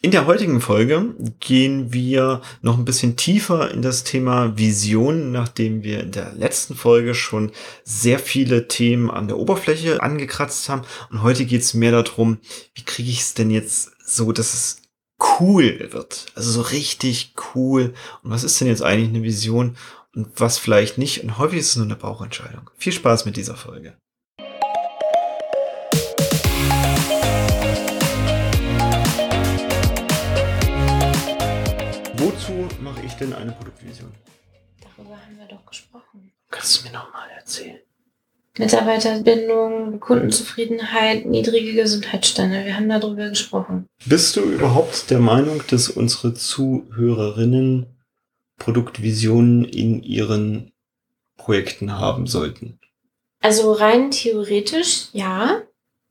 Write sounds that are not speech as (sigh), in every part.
In der heutigen Folge gehen wir noch ein bisschen tiefer in das Thema Vision, nachdem wir in der letzten Folge schon sehr viele Themen an der Oberfläche angekratzt haben. Und heute geht es mehr darum, wie kriege ich es denn jetzt so, dass es cool wird. Also so richtig cool. Und was ist denn jetzt eigentlich eine Vision und was vielleicht nicht? Und häufig ist es nur eine Bauchentscheidung. Viel Spaß mit dieser Folge. Denn eine Produktvision? Darüber haben wir doch gesprochen. Kannst du mir nochmal erzählen? Mitarbeiterbindung, Kundenzufriedenheit, niedrige Gesundheitsstände. Wir haben darüber gesprochen. Bist du überhaupt der Meinung, dass unsere Zuhörerinnen Produktvisionen in ihren Projekten haben sollten? Also rein theoretisch, ja,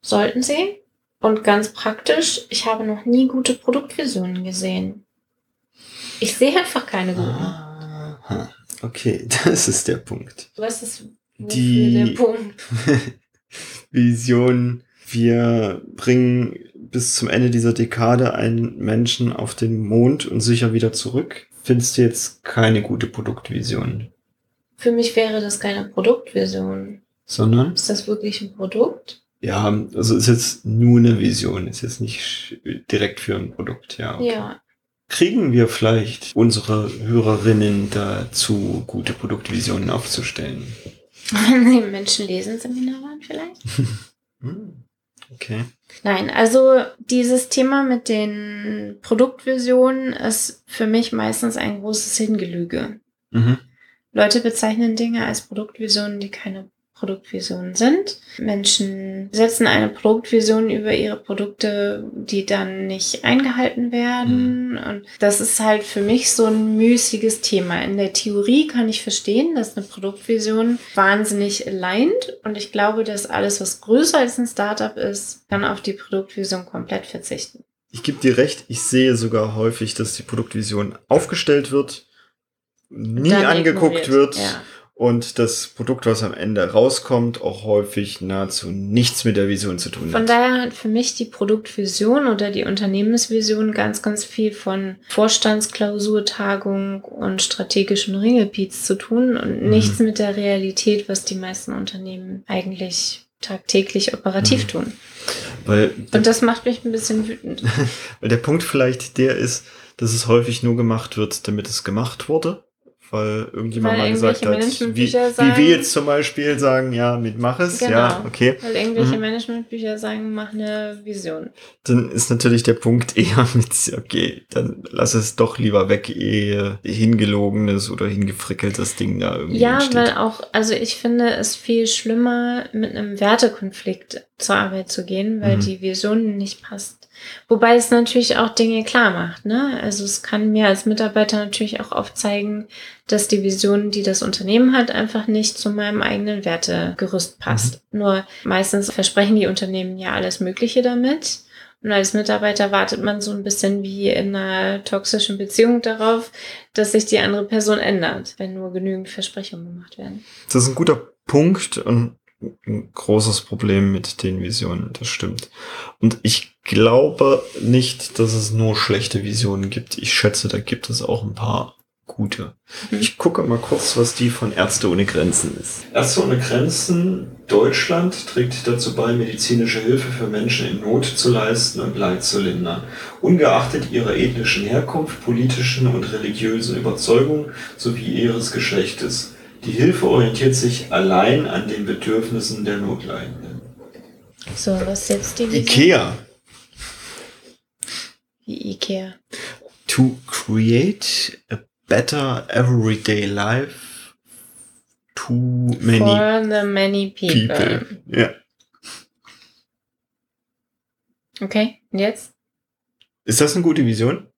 sollten sie. Und ganz praktisch, ich habe noch nie gute Produktvisionen gesehen. Ich sehe einfach keine guten. Aha. Okay, (laughs) das ist der Punkt. Was ist Die- der Punkt? (laughs) Vision, wir bringen bis zum Ende dieser Dekade einen Menschen auf den Mond und sicher wieder zurück. Findest du jetzt keine gute Produktvision, Für mich wäre das keine Produktvision. sondern Ist das wirklich ein Produkt? ja, also ist jetzt nur eine Vision, ist jetzt nicht direkt für ein Produkt, ja. okay. Ja. Kriegen wir vielleicht unsere Hörerinnen dazu, gute Produktvisionen aufzustellen? Wenn die Menschen lesen Seminar waren vielleicht? (laughs) Hm, Okay. Nein, also dieses Thema mit den Produktvisionen ist für mich meistens ein großes Hingelüge. Mhm. Leute bezeichnen Dinge als Produktvisionen, die keine Produktvisionen sind. Menschen setzen eine Produktvision über ihre Produkte, die dann nicht eingehalten werden. Und das ist halt für mich so ein müßiges Thema. In der Theorie kann ich verstehen, dass eine Produktvision wahnsinnig aligned. Und ich glaube, dass alles, was größer als ein Startup ist, kann auf die Produktvision komplett verzichten. Ich gebe dir recht, ich sehe sogar häufig, dass die Produktvision aufgestellt wird, nie Dann angeguckt ignoriert. wird Ja. Und das Produkt, was am Ende rauskommt, auch häufig nahezu nichts mit der Vision zu tun Von hat. daher hat für mich die Produktvision oder die Unternehmensvision ganz, ganz viel von Vorstandsklausurtagung und strategischem Ringelpiez zu tun und Mhm. nichts mit der Realität, was die meisten Unternehmen eigentlich tagtäglich operativ Mhm. tun. Weil, Und das macht mich ein bisschen wütend. (laughs) weil der Punkt vielleicht der ist, dass es häufig nur gemacht wird, damit es gemacht wurde. Weil irgendjemand Weil mal gesagt hat, wie, Managementbücher wie wir sagen- jetzt zum Beispiel sagen, ja, mit mach es, ja, Genau. okay. Weil irgendwelche Mhm. Managementbücher sagen, mach eine Vision. dann ist natürlich der Punkt (laughs) eher mit, okay, dann lass es doch lieber weg, ehe hingelogenes oder hingefrickeltes Ding da irgendwie Ja, entsteht. weil auch, also ich finde es viel schlimmer, mit einem Wertekonflikt zur Arbeit zu gehen, weil Mhm. die Vision nicht passt. Wobei es natürlich auch Dinge klar macht, ne? Also es kann mir als Mitarbeiter natürlich auch aufzeigen, dass die Vision, die das Unternehmen hat, einfach nicht zu meinem eigenen Wertegerüst passt. Nur meistens versprechen die Unternehmen ja alles Mögliche damit. Und als Mitarbeiter wartet man so ein bisschen wie in einer toxischen Beziehung darauf, dass sich die andere Person ändert, wenn nur genügend Versprechungen gemacht werden. Das ist ein guter Punkt und ein großes Problem mit den Visionen, das stimmt. Und ich glaube nicht, dass es nur schlechte Visionen gibt. Ich schätze, da gibt es auch ein paar gute. Mhm. Ich gucke mal kurz, was die von Ärzte ohne Grenzen ist. Ärzte ohne Grenzen Deutschland trägt dazu bei, medizinische Hilfe für Menschen in Not zu leisten und Leid zu lindern. Ungeachtet ihrer ethnischen Herkunft, politischen und religiösen Überzeugung sowie ihres Geschlechtes. Die Hilfe orientiert sich allein an den Bedürfnissen der Notleidenden. So, was ist jetzt die Vision? IKEA. Wie Ikea. To create a better everyday life to many For the many people. people. Ja. Okay, und jetzt? Ist das eine gute Vision?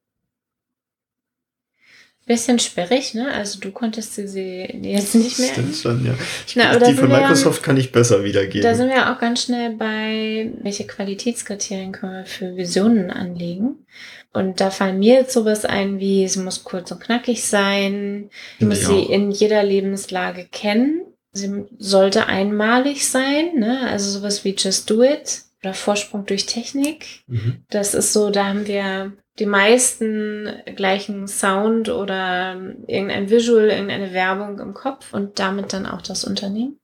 Bisschen sperrig, ne? Also du konntest sie jetzt nicht mehr. Stimmt schon, ja. Ich, Na, aber da die von wir ja- Microsoft kann ich besser Da wiedergeben. sind wir auch ganz schnell bei, welche Qualitätskriterien können wir für Visionen anlegen. Und da fallen mir jetzt sowas ein, wie sie muss kurz und knackig sein, sie Finde muss ich sie auch. in jeder Lebenslage kennen, sie sollte einmalig sein, ne? also sowas wie Just Do It. Oder Vorsprung durch Technik. Mhm. Das ist so, da haben wir die meisten gleichen Sound oder irgendein Visual, irgendeine Werbung im Kopf und damit dann auch das Unternehmen.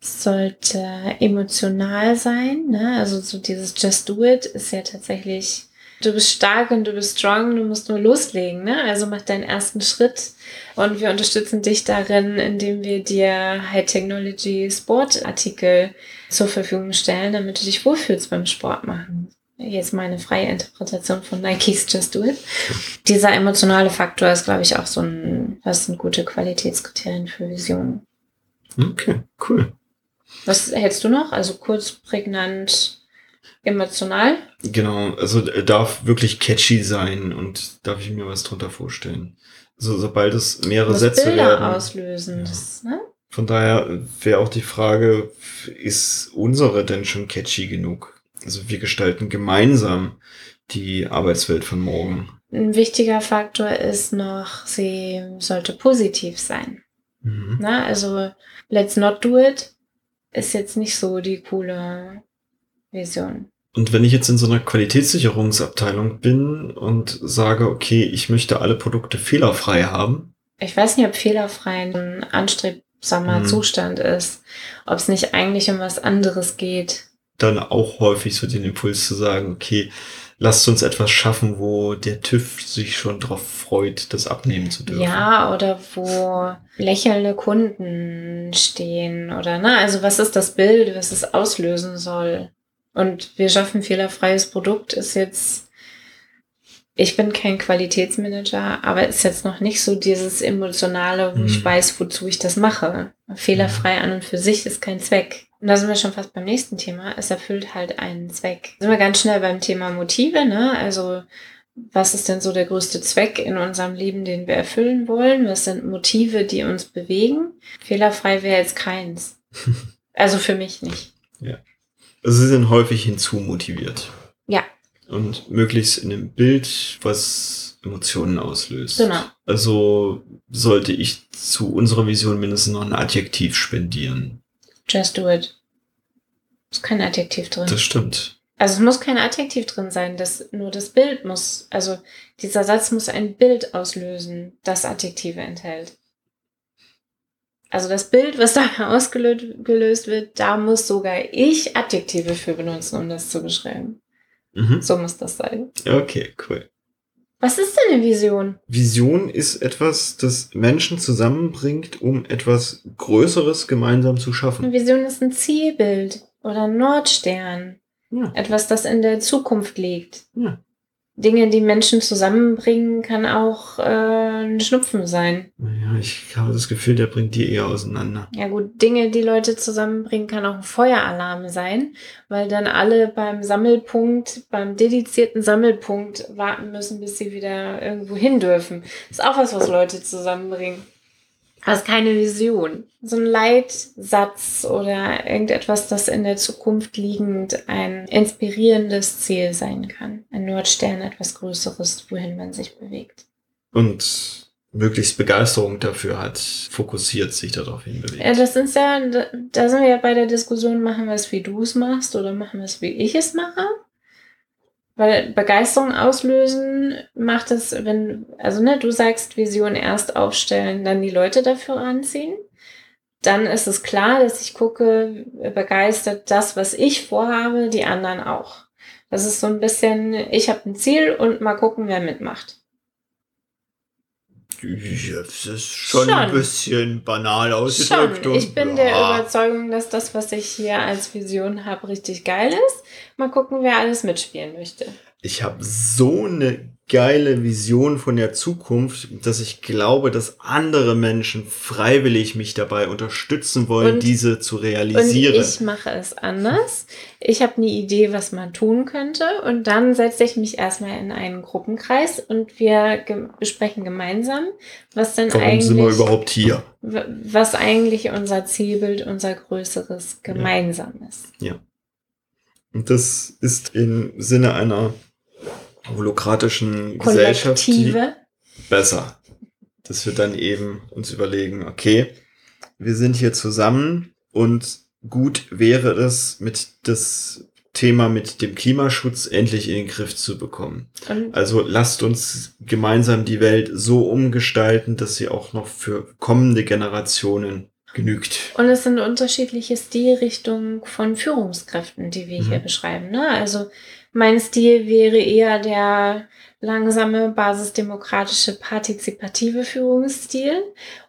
Es sollte emotional sein, ne? Also so dieses Just Do It ist ja tatsächlich, du bist stark und du bist strong, du musst nur loslegen, ne? Also mach deinen ersten Schritt und wir unterstützen dich darin, indem wir dir High Technology Sportartikel zur Verfügung stellen, damit du dich wohlfühlst beim Sport machen jetzt meine freie Interpretation von Nikes Just Do It. Dieser emotionale Faktor ist, glaube ich, auch so ein, was sind gute Qualitätskriterien für Visionen. Okay, cool. Was hältst du noch? Also kurz, prägnant, emotional? Genau, also darf wirklich catchy sein und darf ich mir was drunter vorstellen. Also sobald es mehrere Sätze Bilder werden. auslösen. Ja. Das, ne? Von daher wäre auch die Frage, ist unsere denn schon catchy genug? Also wir gestalten gemeinsam die Arbeitswelt von morgen. Ein wichtiger Faktor ist noch, sie sollte positiv sein. Mhm. Na, also let's not do it ist jetzt nicht so die coole Vision. Und wenn ich jetzt in so einer Qualitätssicherungsabteilung bin und sage, okay, ich möchte alle Produkte fehlerfrei haben. Ich weiß nicht, ob fehlerfrei ein anstrebsamer mhm. Zustand ist, ob es nicht eigentlich um was anderes geht dann auch häufig so den Impuls zu sagen, okay, lasst uns etwas schaffen, wo der TÜV sich schon darauf freut, das abnehmen zu dürfen. Ja, oder wo lächelnde Kunden stehen oder na, also was ist das Bild, was es auslösen soll? Und wir schaffen fehlerfreies Produkt ist jetzt ich bin kein Qualitätsmanager, aber ist jetzt noch nicht so dieses emotionale, wo mhm. ich weiß, wozu ich das mache. Fehlerfrei an und für sich ist kein Zweck. Und da sind wir schon fast beim nächsten Thema. Es erfüllt halt einen Zweck. Da sind wir ganz schnell beim Thema Motive, ne? Also, was ist denn so der größte Zweck in unserem Leben, den wir erfüllen wollen? Was sind Motive, die uns bewegen? Fehlerfrei wäre jetzt keins. (laughs) also für mich nicht. Ja. Also sie sind häufig hinzumotiviert. Ja. Und möglichst in einem Bild, was Emotionen auslöst. Genau. Also sollte ich zu unserer Vision mindestens noch ein Adjektiv spendieren. Just do it. Ist kein Adjektiv drin. Das stimmt. Also es muss kein Adjektiv drin sein, das, nur das Bild muss, also dieser Satz muss ein Bild auslösen, das Adjektive enthält. Also das Bild, was (laughs) da ausgelöst wird, da muss sogar ich Adjektive für benutzen, um das zu beschreiben. Mhm. So muss das sein. Okay, cool. Was ist denn eine Vision? Vision ist etwas, das Menschen zusammenbringt, um etwas Größeres gemeinsam zu schaffen. Eine Vision ist ein Zielbild oder ein Nordstern. Ja. Etwas, das in der Zukunft liegt. Ja. Dinge, die Menschen zusammenbringen, kann auch äh, ein Schnupfen sein. Ja, ich habe das Gefühl, der bringt die eher auseinander. Ja gut, Dinge, die Leute zusammenbringen, kann auch ein Feueralarm sein, weil dann alle beim Sammelpunkt, beim dedizierten Sammelpunkt warten müssen, bis sie wieder irgendwo hin dürfen. Das ist auch was, was Leute zusammenbringt. Das ist keine Vision. So ein Leitsatz oder irgendetwas, das in der Zukunft liegend ein inspirierendes Ziel sein kann. Ein Nordstern, etwas Größeres, wohin man sich bewegt. Und möglichst Begeisterung dafür hat, fokussiert sich darauf hinbewegt. Ja, das ist ja, da sind wir ja bei der Diskussion, machen wir es wie du es machst oder machen wir es wie ich es mache. Weil Begeisterung auslösen macht es, wenn, also ne, du sagst Vision erst aufstellen, dann die Leute dafür anziehen. Dann ist es klar, dass ich gucke, begeistert das, was ich vorhabe, die anderen auch. Das ist so ein bisschen, ich habe ein Ziel und mal gucken, wer mitmacht. Das ist schon, schon, ein bisschen banal ausgedrückt. Schon. Ich bin ja. der Überzeugung, dass das, was ich hier als Vision habe, richtig geil ist. Mal gucken, wer alles mitspielen möchte. Ich habe so eine geile Vision von der Zukunft, dass ich glaube, dass andere Menschen freiwillig mich dabei unterstützen wollen, und, diese zu realisieren. Und ich mache es anders. Ich habe eine Idee, was man tun könnte und dann setze ich mich erstmal in einen Gruppenkreis und wir ge besprechen gemeinsam, was denn Warum eigentlich sind wir überhaupt hier? Was eigentlich unser Zielbild, unser größeres gemeinsam ja. ist. Ja. Und das ist im Sinne einer holokratischen Gesellschaft besser. Dass wir dann eben uns überlegen, okay, wir sind hier zusammen und gut wäre es mit das Thema mit dem Klimaschutz endlich in den Griff zu bekommen. Und Also lasst uns gemeinsam die Welt so umgestalten, dass sie auch noch für kommende Generationen genügt. Und es sind unterschiedliche Stilrichtungen von Führungskräften, die wir hier Mhm. beschreiben. Ne? Also mein Stil wäre eher der langsame, basisdemokratische, partizipative Führungsstil.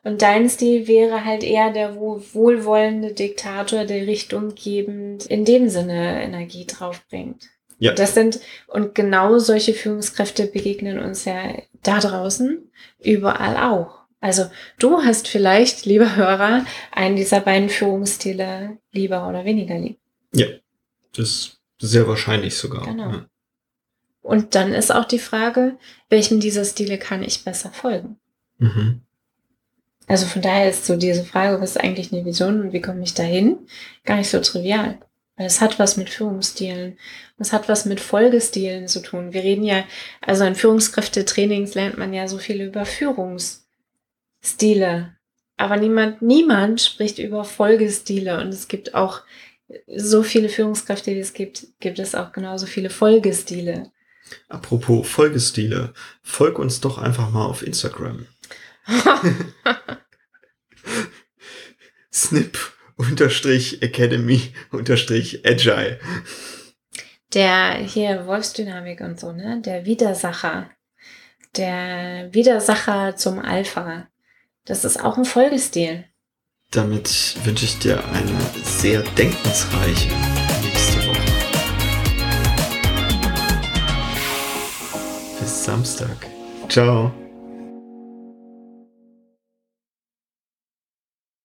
Und dein Stil wäre halt eher der wohl- wohlwollende Diktator, der richtunggebend in dem Sinne Energie draufbringt. Ja. Und Das sind, und genau solche Führungskräfte begegnen uns ja da draußen überall auch. Also du hast vielleicht, lieber Hörer, einen dieser beiden Führungsstile lieber oder weniger lieb. Das ist sehr wahrscheinlich sogar. Genau. Ja. Und dann ist auch die Frage, welchem dieser Stile kann ich besser folgen? Mhm. Also von daher ist so diese Frage, was ist eigentlich eine Vision und wie komme ich dahin, gar nicht so trivial. Weil es hat was mit Führungsstilen, es hat was mit Folgestilen zu tun. Wir reden ja, also in Führungskräftetrainings lernt man ja so viel über Führungsstile. Aber niemand, niemand spricht über Folgestile und es gibt auch so viele Führungskräfte, wie es gibt, gibt es auch genauso viele Folgestile. Apropos Folgestile, folg uns doch einfach mal auf Instagram. (laughs) Snip unterstrich Academy unterstrich Agile. Der hier Wolfsdynamik und so, ne? Der Widersacher. Der Widersacher zum Alpha. Das ist auch ein Folgestil. Damit wünsche ich dir eine sehr denkensreiche nächste Woche. Bis Samstag. Ciao.